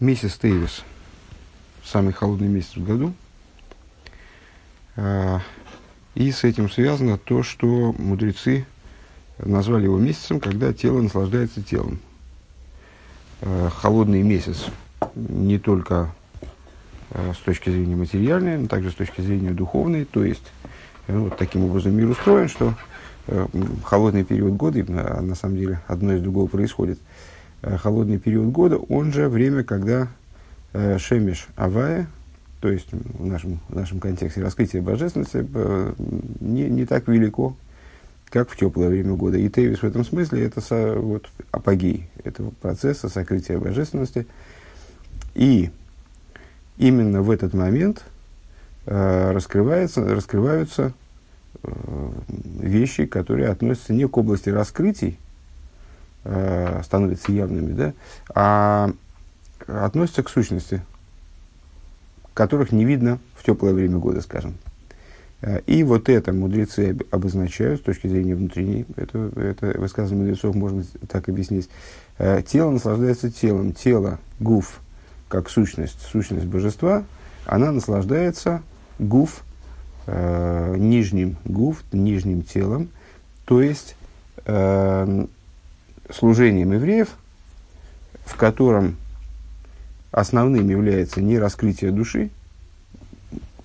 Месяц Тейвис, самый холодный месяц в году. А, и с этим связано то, что мудрецы назвали его месяцем, когда тело наслаждается телом. А, холодный месяц не только а, с точки зрения материальной, но также с точки зрения духовной. То есть, ну, вот таким образом мир устроен, что холодный период года, на самом деле одно из другого происходит – Э, холодный период года, он же время, когда э, Шемиш Авая, то есть в нашем, в нашем контексте раскрытие божественности, э, не, не так велико, как в теплое время года. И Тевис в этом смысле это со, вот, апогей этого процесса сокрытия божественности. И именно в этот момент э, раскрывается, раскрываются э, вещи, которые относятся не к области раскрытий, э, становятся явными, да, а относятся к сущности, которых не видно в теплое время года, скажем. Э, и вот это мудрецы обозначают с точки зрения внутренней, это, это высказывание мудрецов можно так объяснить. Э, тело наслаждается телом, тело, гуф, как сущность, сущность божества, она наслаждается гуф, э, нижним гуф, нижним телом, то есть э, служением евреев, в котором основным является не раскрытие души,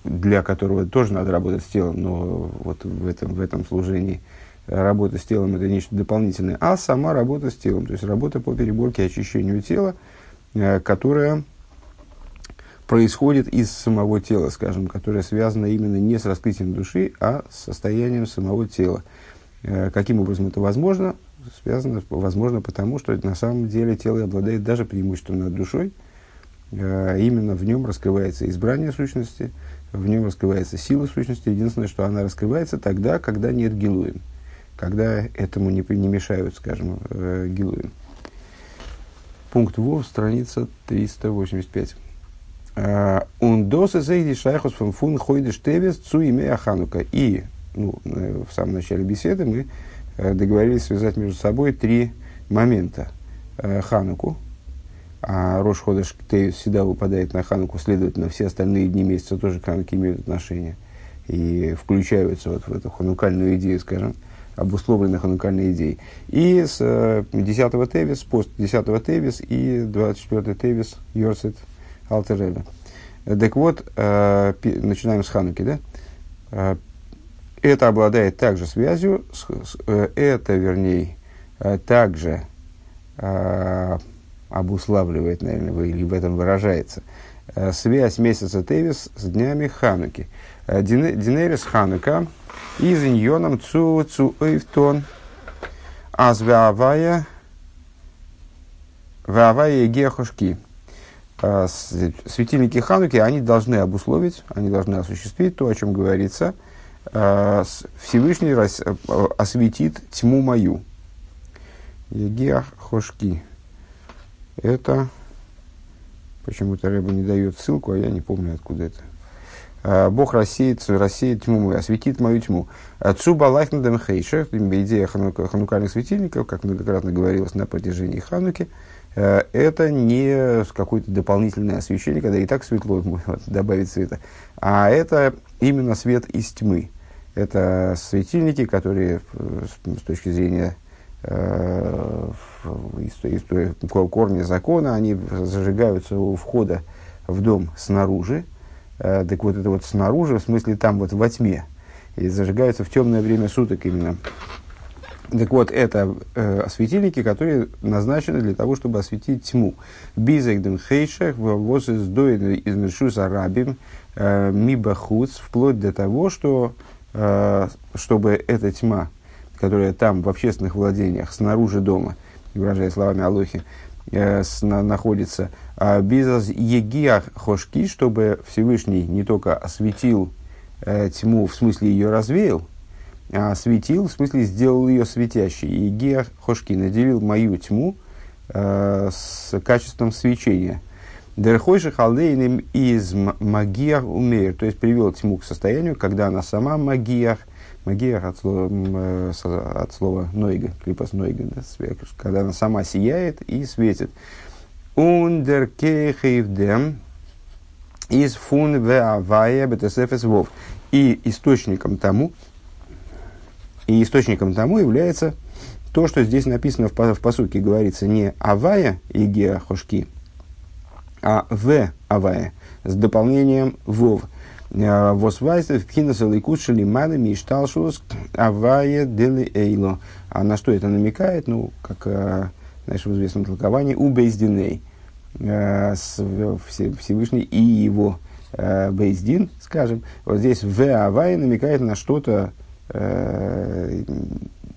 для которого тоже надо работать с телом, но вот в этом, в этом служении работа с телом это нечто дополнительное, а сама работа с телом, то есть работа по переборке и очищению тела, э, которая происходит из самого тела, скажем, которая связана именно не с раскрытием души, а с состоянием самого тела. Э, каким образом это возможно? Связано, возможно, потому что на самом деле тело обладает даже преимуществом над душой. А именно в нем раскрывается избрание сущности, в нем раскрывается сила сущности. Единственное, что она раскрывается тогда, когда нет гилуем, когда этому не, не мешают, скажем, э, гилуем. Пункт ВОВ, страница 385. Ундосы зейди шайхус фун хойдеш тевес цу имея ханука. И ну, э, в самом начале беседы мы Э, договорились связать между собой три момента. Э, Хануку, а Рош Ходыш всегда выпадает на Хануку, следовательно, все остальные дни месяца тоже к Хануке имеют отношение и включаются вот в эту ханукальную идею, скажем, обусловленных ханукальной идеей. И с 10-го э, Тевис, пост 10-го Тевис и 24-й Тевис Йорсет Алтереля. Так вот, начинаем с Хануки, да? Это обладает также связью, с, с, э, это, вернее, э, также э, обуславливает, наверное, или в этом выражается, э, связь месяца Тевис с днями Хануки. Динерис Ханука из иньоном цу цу эйфтон азвявая вавая гехушки. Светильники Хануки, они должны обусловить, они должны осуществить то, о чем говорится – Всевышний э, осветит тьму мою. Егиах хошки. Это почему-то Рэба не дает ссылку, а я не помню, откуда это. Э, Бог рассеет, рассеет тьму мою, осветит мою тьму. Цуба лайхнадем хейшер, идея ханукальных светильников, как многократно говорилось на протяжении Хануки, это не какое-то дополнительное освещение, когда и так светло, добавить света, а это именно свет из тьмы. Это светильники, которые э, с, точки зрения э, корня закона, они зажигаются у входа в дом снаружи. Э, так вот, это вот снаружи, в смысле там вот во тьме. И зажигаются в темное время суток именно. Так вот, это э, светильники, которые назначены для того, чтобы осветить тьму. Бизэгдем хейшах, воз из из арабим, э, мибахуц, вплоть до того, что Э, чтобы эта тьма, которая там в общественных владениях, снаружи дома, выражая словами Алохи, э, находится, а без егиах хошки, чтобы Всевышний не только осветил э, тьму, в смысле ее развеял, осветил, в смысле сделал ее светящей. Егиах хошки наделил мою тьму с качеством свечения – Дерхойши халдейным из магиях умеер, то есть привел тьму к состоянию, когда она сама магиях, магиях от слова, э, от слова нойга, клипас нойга, да, когда она сама сияет и светит. Ундер кехейвдем из фун веавая бетесефес вов. И источником тому, и источником тому является то, что здесь написано в, в посуке, говорится не авая и геа хошки, а в авая с дополнением вов. Э, Восвайсов пхинаса лейкус шалимана мишталшус авая дели эйло. А на что это намекает? Ну, как э, знаешь, в известном толковании, у Бейздиней. Э, Всевышний и его Бейздин, скажем. Вот здесь в авая намекает на что-то,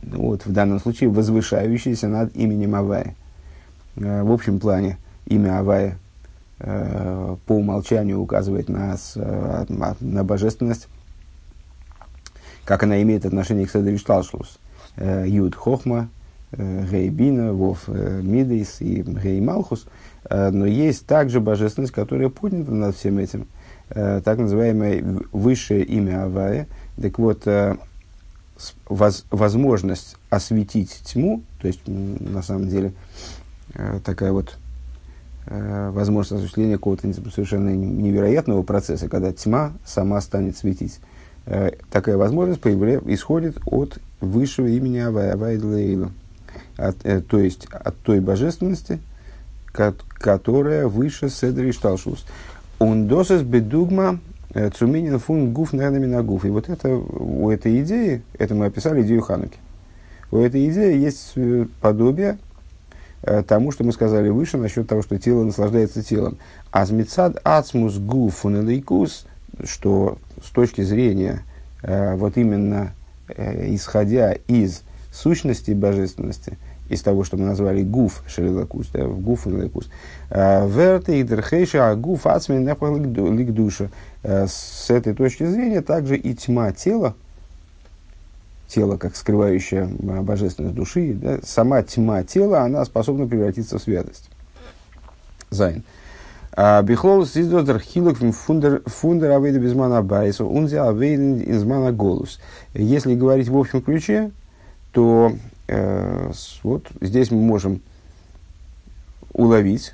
вот, в данном случае возвышающееся над именем Авая. В общем плане имя Авая Э, по умолчанию указывает на, э, на божественность, как она имеет отношение к Седри Шталшлус. Э, Юд Хохма, Гейбина, Вов Мидейс и Гей Малхус. Но есть также божественность, которая поднята над всем этим, так называемое высшее имя Авая. Так вот, возможность осветить тьму, то есть, на самом деле, такая вот Э, возможность осуществления какого-то совершенно невероятного процесса, когда тьма сама станет светить. Э, такая возможность исходит от высшего имени Авай, Авай Длейлу. От, э, то есть от той божественности, ко- которая выше Седри Шталшус. Он досес бедугма э, цуминин фун гуф на гуф. И вот это, у этой идеи, это мы описали идею Хануки. У этой идеи есть подобие, Э, тому, что мы сказали выше насчет того, что тело наслаждается телом. Азмицад ацмус гуфунелейкус, что с точки зрения э, вот именно э, исходя из сущности божественности, из того, что мы назвали гуф шелилакус, да, в гуф ликус. Верте и дерхейша а гуф ацмин лик душа. С этой точки зрения также и тьма тела, тело как скрывающая божественность души, да, сама тьма тела, она способна превратиться в святость. Зайн. А, Бихлол сиздодер хилок фундер фундер авейда безмана байса, унзе авейден измана голус. Если говорить в общем ключе, то э, вот здесь мы можем уловить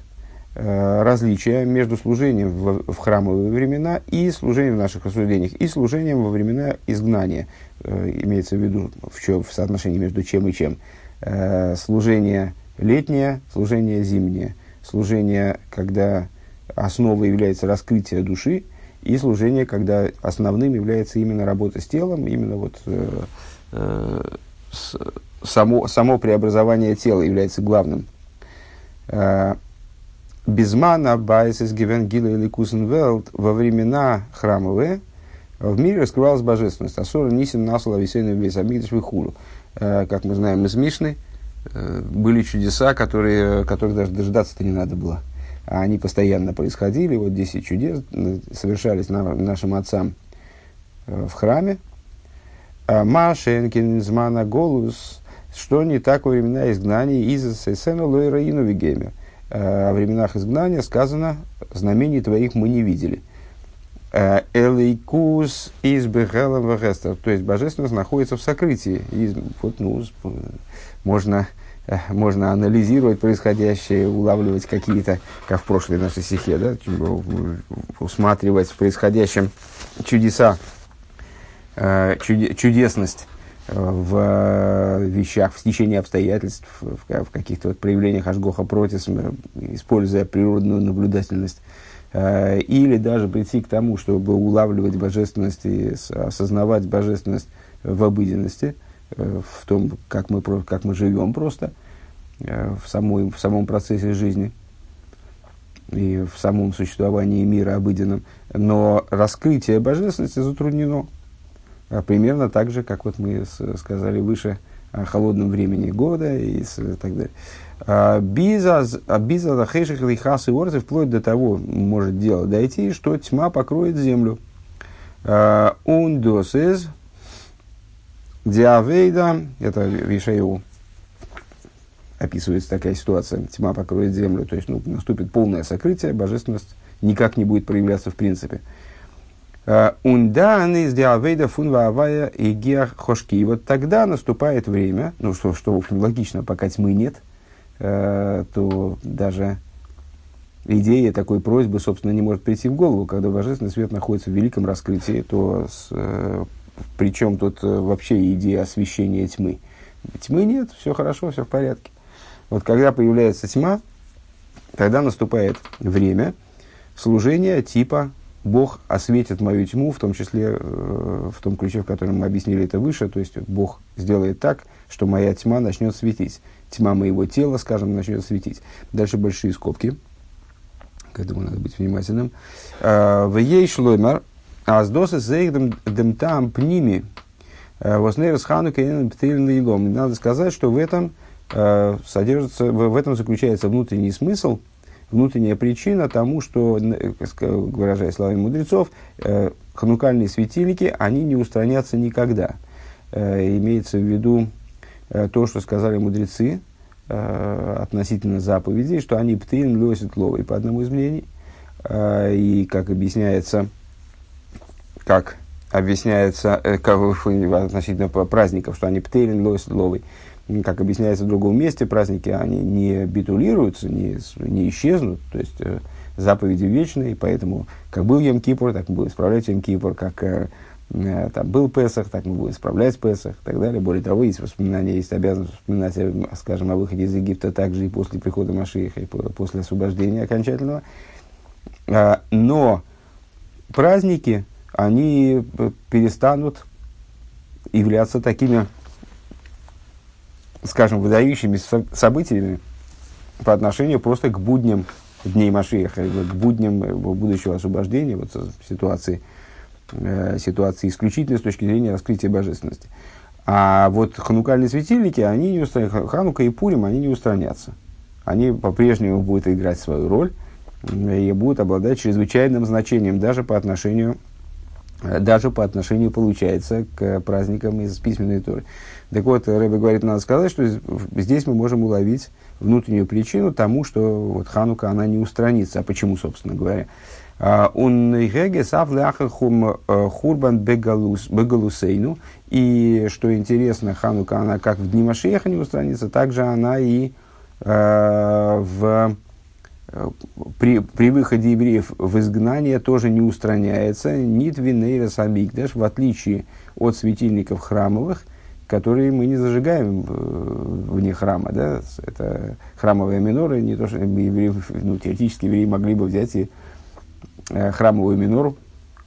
э, различия между служением в, храмовые времена и служением в наших рассуждениях, и служением во времена изгнания. Э, имеется в виду в, чем, в соотношении между чем и чем. Э, служение летнее, служение зимнее. Служение, когда основой является раскрытие души, и служение, когда основным является именно работа с телом, именно вот э, э, с, само, само преобразование тела является главным. Э, Безмана Байсис Гивен Гила или Кусенвелд во времена храмовые – в мире раскрывалась божественность. Асора Нисин Насула Весейну Весамидыш Вихулу. Э, как мы знаем из Мишны, э, были чудеса, которые, которых даже дождаться-то не надо было. А они постоянно происходили. Вот 10 чудес совершались на, нашим отцам в храме. Машенкин, Змана, Голус, что не так во времена изгнания из Сесена Лойраину Вигеме. О временах изгнания сказано, знамений твоих мы не видели – Элейкус из Вегестер. То есть божественность находится в сокрытии. И вот, ну, можно, можно анализировать происходящее, улавливать какие-то, как в прошлой нашей стихе, да, усматривать в происходящем чудеса, чудесность в вещах, в стечении обстоятельств, в, каких-то вот проявлениях Ашгоха Протис, используя природную наблюдательность Э, или даже прийти к тому, чтобы улавливать божественность и осознавать божественность в обыденности, э, в том, как мы, как мы живем просто, э, в, самой, в самом процессе жизни и в самом существовании мира обыденном. Но раскрытие божественности затруднено. Примерно так же, как вот мы сказали выше о холодном времени года и так далее. А, Биза захеших лихас и орцы вплоть до того может дело дойти, что тьма покроет землю. А, из диавейда, это Вишею описывается такая ситуация, тьма покроет землю, то есть ну, наступит полное сокрытие, божественность никак не будет проявляться в принципе. А, Ундан из диавейда фунва авая и геах хошки. И вот тогда наступает время, ну что, что в общем логично, пока тьмы нет – Э, то даже идея такой просьбы, собственно, не может прийти в голову. Когда божественный свет находится в великом раскрытии, то с, э, причем тут э, вообще идея освещения тьмы? Тьмы нет, все хорошо, все в порядке. Вот когда появляется тьма, тогда наступает время служения типа Бог осветит мою тьму, в том числе э, в том ключе, в котором мы объяснили это выше, то есть Бог сделает так, что моя тьма начнет светить. Тьма моего тела, скажем, начнет светить. Дальше большие скобки. К этому надо быть внимательным. «Э, в ей шлоймер, а с досы зейхдем там пними, э, воснейрс ханука. Надо сказать, что в этом содержится, в этом заключается внутренний смысл – внутренняя причина тому, что, выражаясь словами мудрецов, э, ханукальные светильники, они не устранятся никогда. Э, имеется в виду э, то, что сказали мудрецы относительно заповедей, что они птырин лосят ловой по одному из мнений. И, как объясняется, как объясняется как, относительно праздников, что они птырин лосят ловой как объясняется в другом месте, праздники, они не битулируются, не, не исчезнут, то есть э, заповеди вечные, поэтому как был Йом-Кипур, так мы будем исправлять Йом-Кипур, как э, э, там был Песах, так мы будем исправлять Песах и так далее. Более того, есть воспоминания, есть обязанность вспоминать, э, скажем, о выходе из Египта также и после прихода Машииха, и после освобождения окончательного. А, но праздники, они э, перестанут являться такими скажем, выдающимися событиями по отношению просто к будням дней Машиеха, к будням будущего освобождения, вот ситуации, э, ситуации исключительной с точки зрения раскрытия божественности. А вот ханукальные светильники, они не устранятся, Ханука и Пурим, они не устранятся. Они по-прежнему будут играть свою роль и будут обладать чрезвычайным значением даже по отношению, даже по отношению, получается, к праздникам из письменной торы. Так вот, Рэбе говорит, надо сказать, что здесь мы можем уловить внутреннюю причину тому, что вот Ханука, она не устранится. А почему, собственно говоря? Он хурбан бегалусейну. И, что интересно, Ханука, она как в дни Машеха не устранится, так же она и э, в, при, при выходе евреев в изгнание тоже не устраняется. Нит винейрас амигдаш, в отличие от светильников храмовых, которые мы не зажигаем вне храма. Да? Это храмовые миноры, не то, что евреи, ну, теоретически евреи могли бы взять и э, храмовую минору,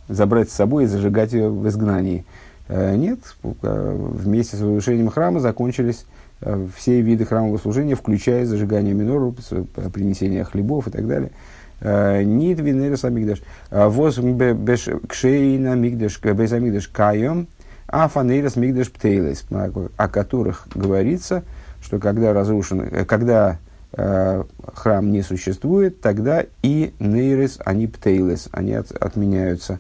забрать с собой и зажигать ее в изгнании. Э, нет, э, вместе с разрушением храма закончились все виды храмового служения, включая зажигание минору, принесение хлебов и так далее. Э, Нит винерес амигдаш. Э, воз кшейна мигдаш, без амигдаш кайом, а фанейрос мигдаш птейлес, о которых говорится, что когда разрушен, э, когда э, храм не существует, тогда и нейрес, они птейлес, они от, отменяются.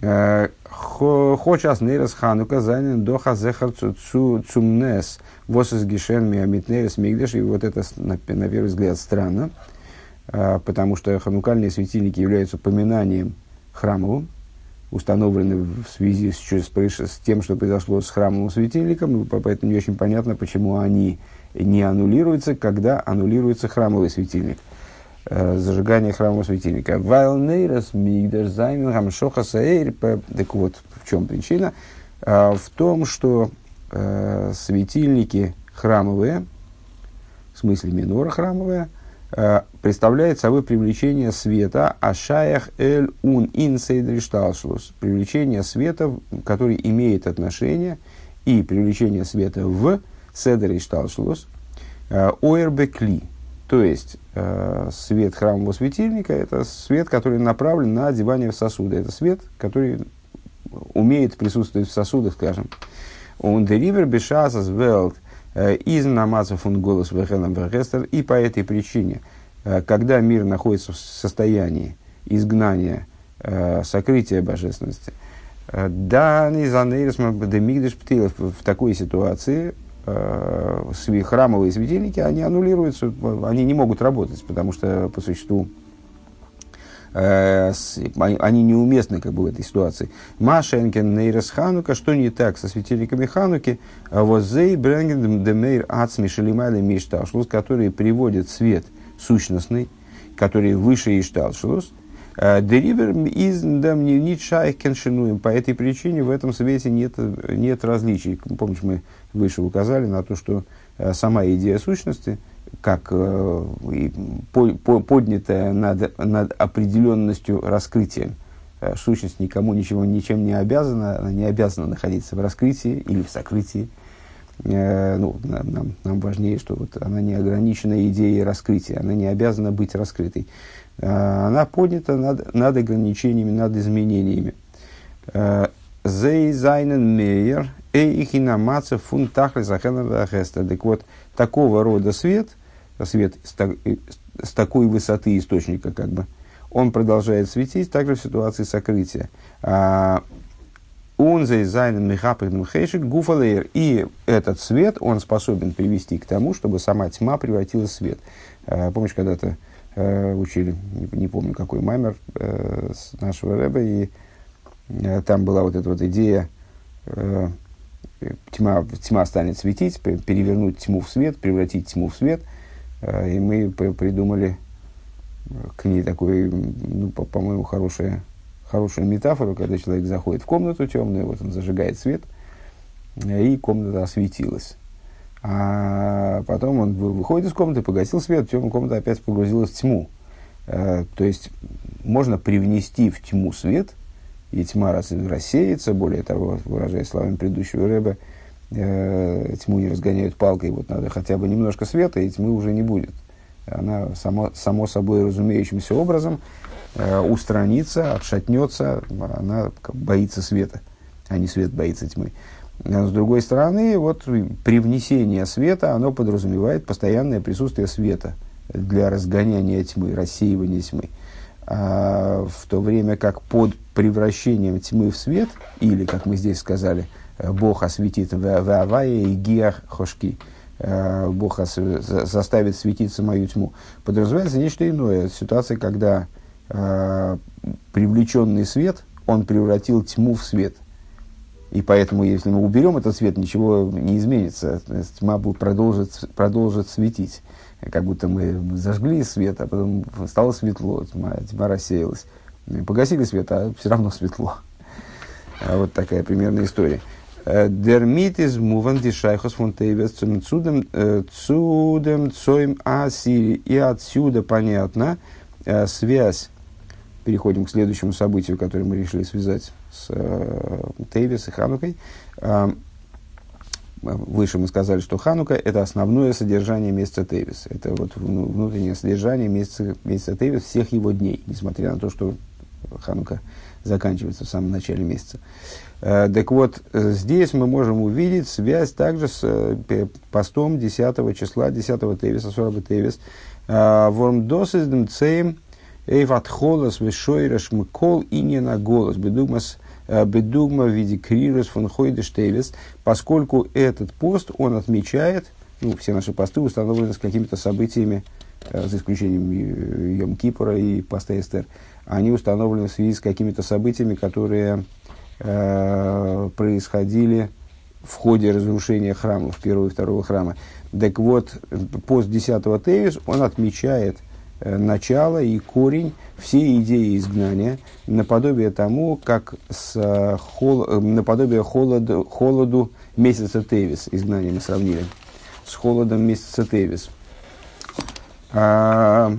Хочас нейрес ханука занят до хазехар цумнес восес гишен миамитнейрес мигдаш, и вот это на, на первый взгляд странно, э, потому что ханукальные светильники являются поминанием храмовым, установлены в связи с, с, с тем, что произошло с храмовым светильником, поэтому не очень понятно, почему они не аннулируются, когда аннулируется храмовый светильник. Э, зажигание храмового светильника. Займен шоха Так вот, в чем причина? Э, в том, что э, светильники храмовые, в смысле минора храмовая, Э, представляет собой привлечение света. Ашаях эль ун инсейдришталшлус, привлечение света, который имеет отношение, и привлечение света в седришталшлус, э, оэрбекли, то есть э, свет храмового светильника – это свет, который направлен на одевание в сосуды. Это свет, который умеет присутствовать в сосудах, скажем. Он деривер бешазас велт – Э, из намазов он голос Вехелем Вехестер, и по этой причине, э, когда мир находится в состоянии изгнания, э, сокрытия божественности, да, демигдеш птилов в такой ситуации храмовые светильники, они аннулируются, они не могут работать, потому что по существу э, они неуместны как бы в этой ситуации. Машенкен нейрес ханука, что не так со светильниками хануки, а вот зей бренген демейр ацми шелимайли мишташлус, которые приводят свет сущностный который выше Ишталшус, Деривер из Нитшайкеншинуем. По этой причине в этом свете нет, нет различий. Помнишь, мы выше указали на то, что сама идея сущности, как поднятая над, над определенностью раскрытия, сущность никому ничего, ничем не обязана, она не обязана находиться в раскрытии или в сокрытии. Ну, нам, нам важнее, что вот она не ограничена идеей раскрытия, она не обязана быть раскрытой. Э, она поднята над, над ограничениями, над изменениями. Э, Зей зайнен мейер, эйхинамаца фун тахли захенер Так вот, такого рода свет, свет с, так, с такой высоты источника, как бы, он продолжает светить также в ситуации сокрытия. Он зайнен михапридным хейшик гуфалейр. И этот свет, он способен привести к тому, чтобы сама тьма превратилась в свет. Э, помнишь, когда-то э, учили, не, помню какой маймер э, нашего рэба, и э, там была вот эта вот идея, э, тьма, тьма станет светить, перевернуть тьму в свет, превратить тьму в свет, э, и мы придумали к ней такой, ну, по- по-моему, хорошая, хорошую метафору, когда человек заходит в комнату темную, вот он зажигает свет, э, и комната осветилась. А потом он выходит из комнаты, погасил свет, темная комната опять погрузилась в тьму. Э, то есть можно привнести в тьму свет, и тьма рассеется. Более того, выражаясь словами предыдущего рэба, э, тьму не разгоняют палкой, вот надо хотя бы немножко света, и тьмы уже не будет. Она само, само собой разумеющимся образом э, устранится, отшатнется, она боится света, а не свет боится тьмы. С другой стороны, вот привнесение света, оно подразумевает постоянное присутствие света для разгоняния тьмы, рассеивания тьмы. А в то время как под превращением тьмы в свет, или, как мы здесь сказали, Бог осветит в Авае и Гиах Хошки, Бог заставит светиться мою тьму, подразумевается нечто иное. Ситуация, когда привлеченный свет, он превратил тьму в свет – и поэтому, если мы уберем этот свет, ничего не изменится. Тьма будет продолжит, продолжит светить. Как будто мы зажгли свет, а потом стало светло, тьма, тьма рассеялась. Погасили свет, а все равно светло. А вот такая примерная история. Дермит из муван дишайхос фон тейвес цудем э, цоим асири. И отсюда понятно э, связь. Переходим к следующему событию, которое мы решили связать с э, Тейвис и Ханукой. Выше мы сказали, что Ханука – это основное содержание месяца Тейвис. Это вот внутреннее содержание месяца, месяца Тейвис всех его дней, несмотря на то, что Ханука заканчивается в самом начале месяца. Э, так вот, э, здесь мы можем увидеть связь также с э, постом 10 числа, 10 Тевиса, 40 Тевис. Вормдос из цейм Эйват холос вешойреш мкол и не на голос. Бедугмас бедугма в виде крирус фон хойдеш тевис, поскольку этот пост, он отмечает, ну, все наши посты установлены с какими-то событиями, э, за исключением Йом Кипура и поста Эстер, они установлены в связи с какими-то событиями, которые э, происходили в ходе разрушения храмов, первого и второго храма. Так вот, пост 10 Тевис, он отмечает Э, начало и корень всей идеи изгнания, наподобие тому, как с э, хол, э, наподобие холоду, холоду месяца Тевис, изгнание мы сравнили, с холодом месяца Тевис. А,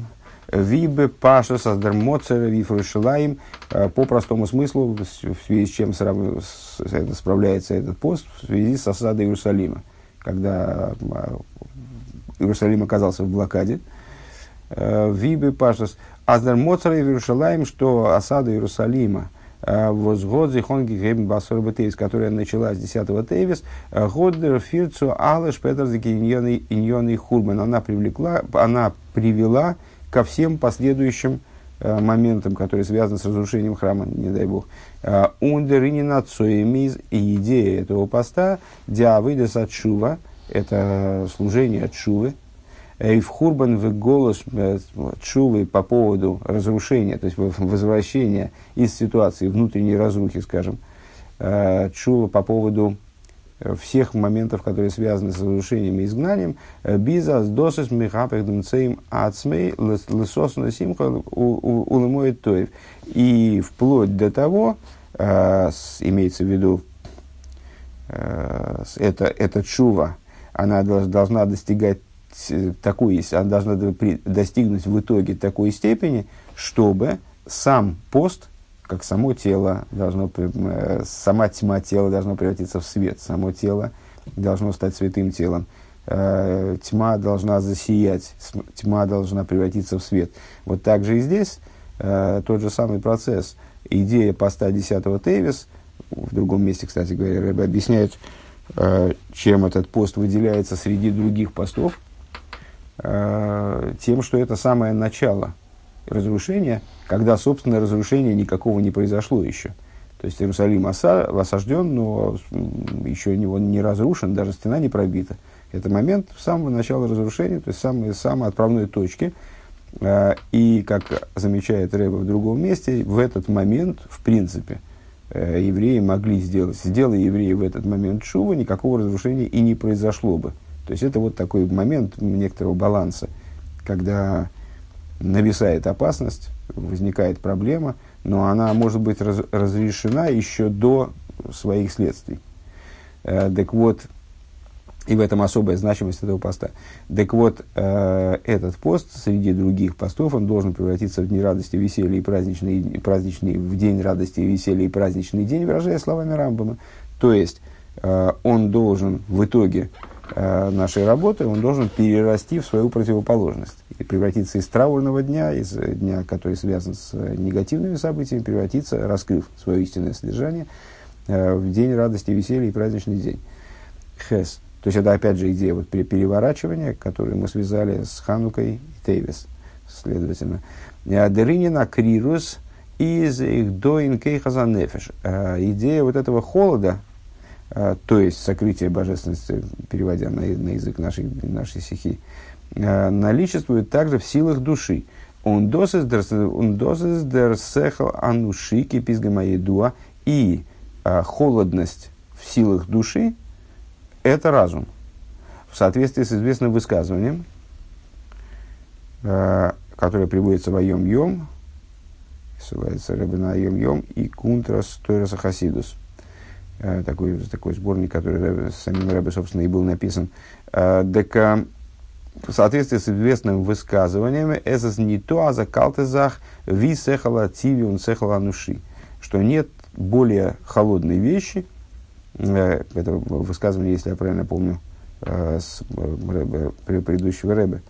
Вибе Паша Саздермоцера Вифрушилаем по простому смыслу, в связи с чем справляется этот пост, в связи с осадой Иерусалима. Когда Иерусалим оказался в блокаде, Э, Вибы Пашас. Аздар Моцар и Иерусалим, что осада Иерусалима, э, возгод зихонги гейбн басор бетейс, которая началась 10 тейвис, э, годер фирцу алыш петр иньоны хурбан. Она привлекла, она привела ко всем последующим моментам, которые связаны с разрушением храма, не дай бог. Ундеринина цоемиз и идея этого поста, диавидес от шува, это служение от шувы, Эйвхурбан в голос чувы по поводу разрушения, то есть возвращения из ситуации внутренней разрухи, скажем, чува по поводу всех моментов, которые связаны с разрушением и изгнанием, биза с досыс михапехдемцеем ацмей лысосна симха улымоет тоев. И вплоть до того, имеется в виду, это, это чува, она должна достигать такой, она должна достигнуть в итоге такой степени, чтобы сам пост – как само тело должно, э, сама тьма тела должна превратиться в свет, само тело должно стать святым телом, э, тьма должна засиять, тьма должна превратиться в свет. Вот так же и здесь э, тот же самый процесс. Идея поста 10 Тейвис, в другом месте, кстати говоря, Рэбе объясняет, чем этот пост выделяется среди других постов, тем, что это самое начало разрушения – когда, собственно, разрушения никакого не произошло еще. То есть Иерусалим оса, осажден, но еще он не разрушен, даже стена не пробита. Это момент самого начала разрушения, то есть самой, самой отправной точки. А, и, как замечает Рэба в другом месте, в этот момент, в принципе, э, евреи могли сделать. Сделали евреи в этот момент шува, никакого разрушения и не произошло бы. То есть это вот такой момент некоторого баланса, когда нависает опасность, возникает проблема, но она может быть раз, разрешена еще до своих следствий. Э, так вот, и в этом особая значимость этого поста. Так вот, э, этот пост среди других постов, он должен превратиться в дни радости, веселья и праздничный, праздничный, в день радости, веселья и праздничный день, выражая словами Рамбама. То есть, э, он должен в итоге нашей работы, он должен перерасти в свою противоположность и превратиться из траурного дня, из дня, который связан с негативными событиями, превратиться, раскрыв свое истинное содержание, э, в день радости, веселья и праздничный день. Хес. То есть это опять же идея вот переворачивания, которую мы связали с Ханукой и Тейвис, следовательно. «Э, Деринина крирус из их доин кейхазанефеш. Идея вот этого холода, то есть сокрытие божественности, переводя на, на язык нашей, нашей стихи, а, наличествует также в силах души. Он досыс дерсехал ануши кипизгамаедуа и а, холодность в силах души – это разум. В соответствии с известным высказыванием, которое приводится в Айом Йом, ссылается Рабина Айом Йом и Кунтрас Тойраса Хасидус – такой, такой сборник, который самим Рэбе, собственно, и был написан. Э, так, э, в соответствии с известным высказыванием, «Эсэс не то, а за калтезах ви сехала тиви он сехала нуши», что нет более холодной вещи, это высказывание, если я правильно помню, с рэбе, предыдущего Рэбе,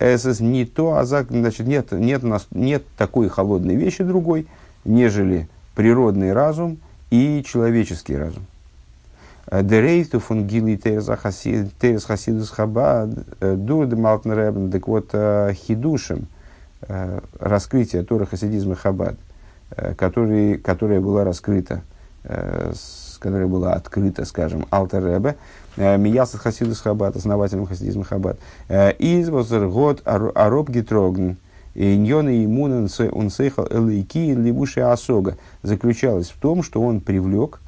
«Эсэс не то, а за...» Значит, нет, нет, нет такой холодной вещи другой, нежели природный разум – и человеческий разум. Э, Дерейту фун гили терес хасидус хабад э, дур де малтнеребн, так вот э, хидушем, раскрытие Тора хасидизма хабад, который, которая была раскрыта, которая была открыта, скажем, Алтер Миясад Хасидус Хабад, основателем хасидизма Хабад, из год Ароб Гитрогн, Иньона иммунен унсейхал элейки либуши асога заключалась в том, что он привлек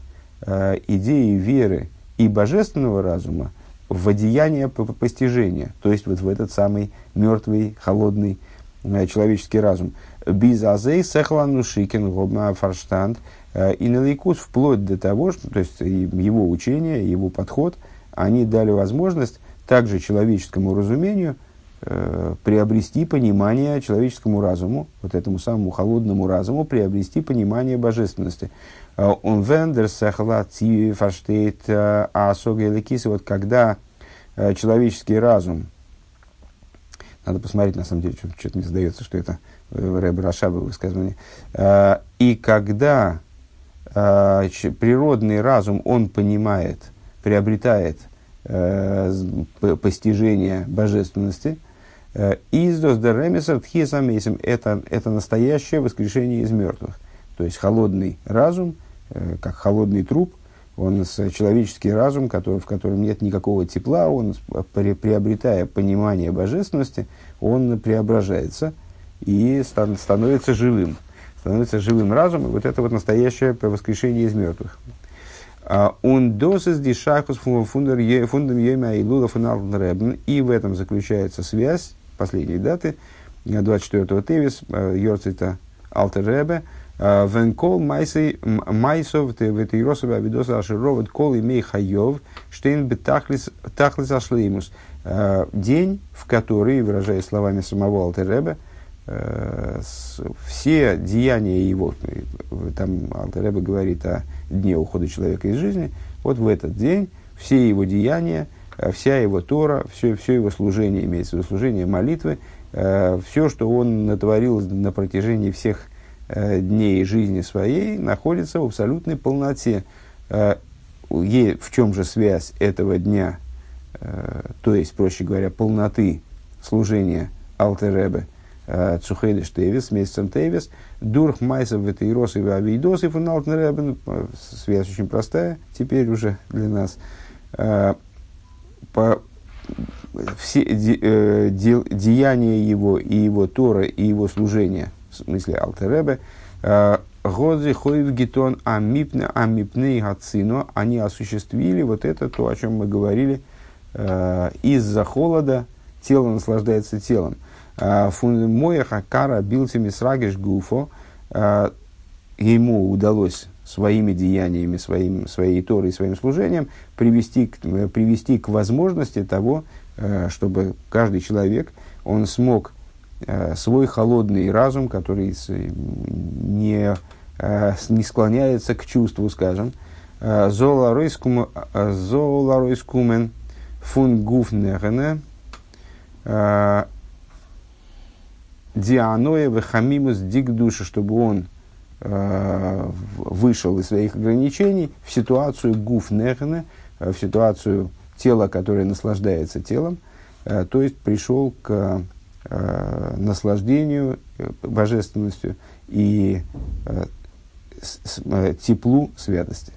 э, идеи веры и божественного разума в одеяние постижения, то есть вот в этот самый мертвый, холодный э, человеческий разум. Бизазей сехлану шикен гобма фарштанд э, и налейкус вплоть до того, что то есть его учение, его подход, они дали возможность также человеческому разумению – э, приобрести понимание человеческому разуму, вот этому самому холодному разуму, приобрести понимание божественности. Э, он вендер фаштейт э, асога вот когда э, человеческий разум, надо посмотреть, на самом деле, что-то мне сдается, что это Рэб Рашаба высказывание, и когда природный разум, он понимает, приобретает постижение божественности, Издос деремесер тхиесамейсим – это, это настоящее воскрешение из мертвых. То есть холодный разум, э, как холодный труп, он с человеческий разум, который, в котором нет никакого тепла, он, приобретая понимание божественности, он преображается и стан, становится живым. Становится живым разумом. Вот это вот настоящее воскрешение из мертвых. Он досыс дишахус фундам ейма и лула. И в этом заключается связь последней даты, 24-го Тевис, Йорцита Алтеребе, Венкол майсов ветиросов авидоса ашироват кол имей хайов штейн бетахлис ашлеймус. День, в который, выражаясь словами самого Алтеребе, все деяния его, там Алтеребе говорит о дне ухода человека из жизни, вот в этот день все его деяния, вся его Тора, все, все его служение, имеется в виду служение молитвы, все, что он натворил на протяжении всех Э, дней жизни своей находится в абсолютной полноте. Э, в чем же связь этого дня, э, то есть, проще говоря, полноты служения Алтеребе, Цухейдеш Тевис, месяцем Тевис, Дурх Майсов Ветейрос и Авидос и фон Алтеребе, связь очень простая теперь уже для нас, по, все де, де, деяния его и его Тора и его служения в смысле Алтеребе, э, Годзи Хойв Гитон Амипне Амипне Гацино, они осуществили вот это, то, о чем мы говорили, э, из-за холода тело наслаждается телом. Э, Моя Хакара Билтими Срагиш Гуфо, ему удалось своими деяниями, своим, своей Торой, своим служением привести к, привести к возможности того, чтобы каждый человек, он смог Э, свой холодный разум, который не, э, не склоняется к чувству, скажем, э, золаройскумен фун гуфнехене дианоя вехамимус дик души, чтобы он вышел из своих ограничений в ситуацию гуфнехене, в ситуацию тела, которое наслаждается телом, то есть пришел к э, наслаждению, э, божественностью и э, э, теплу святости.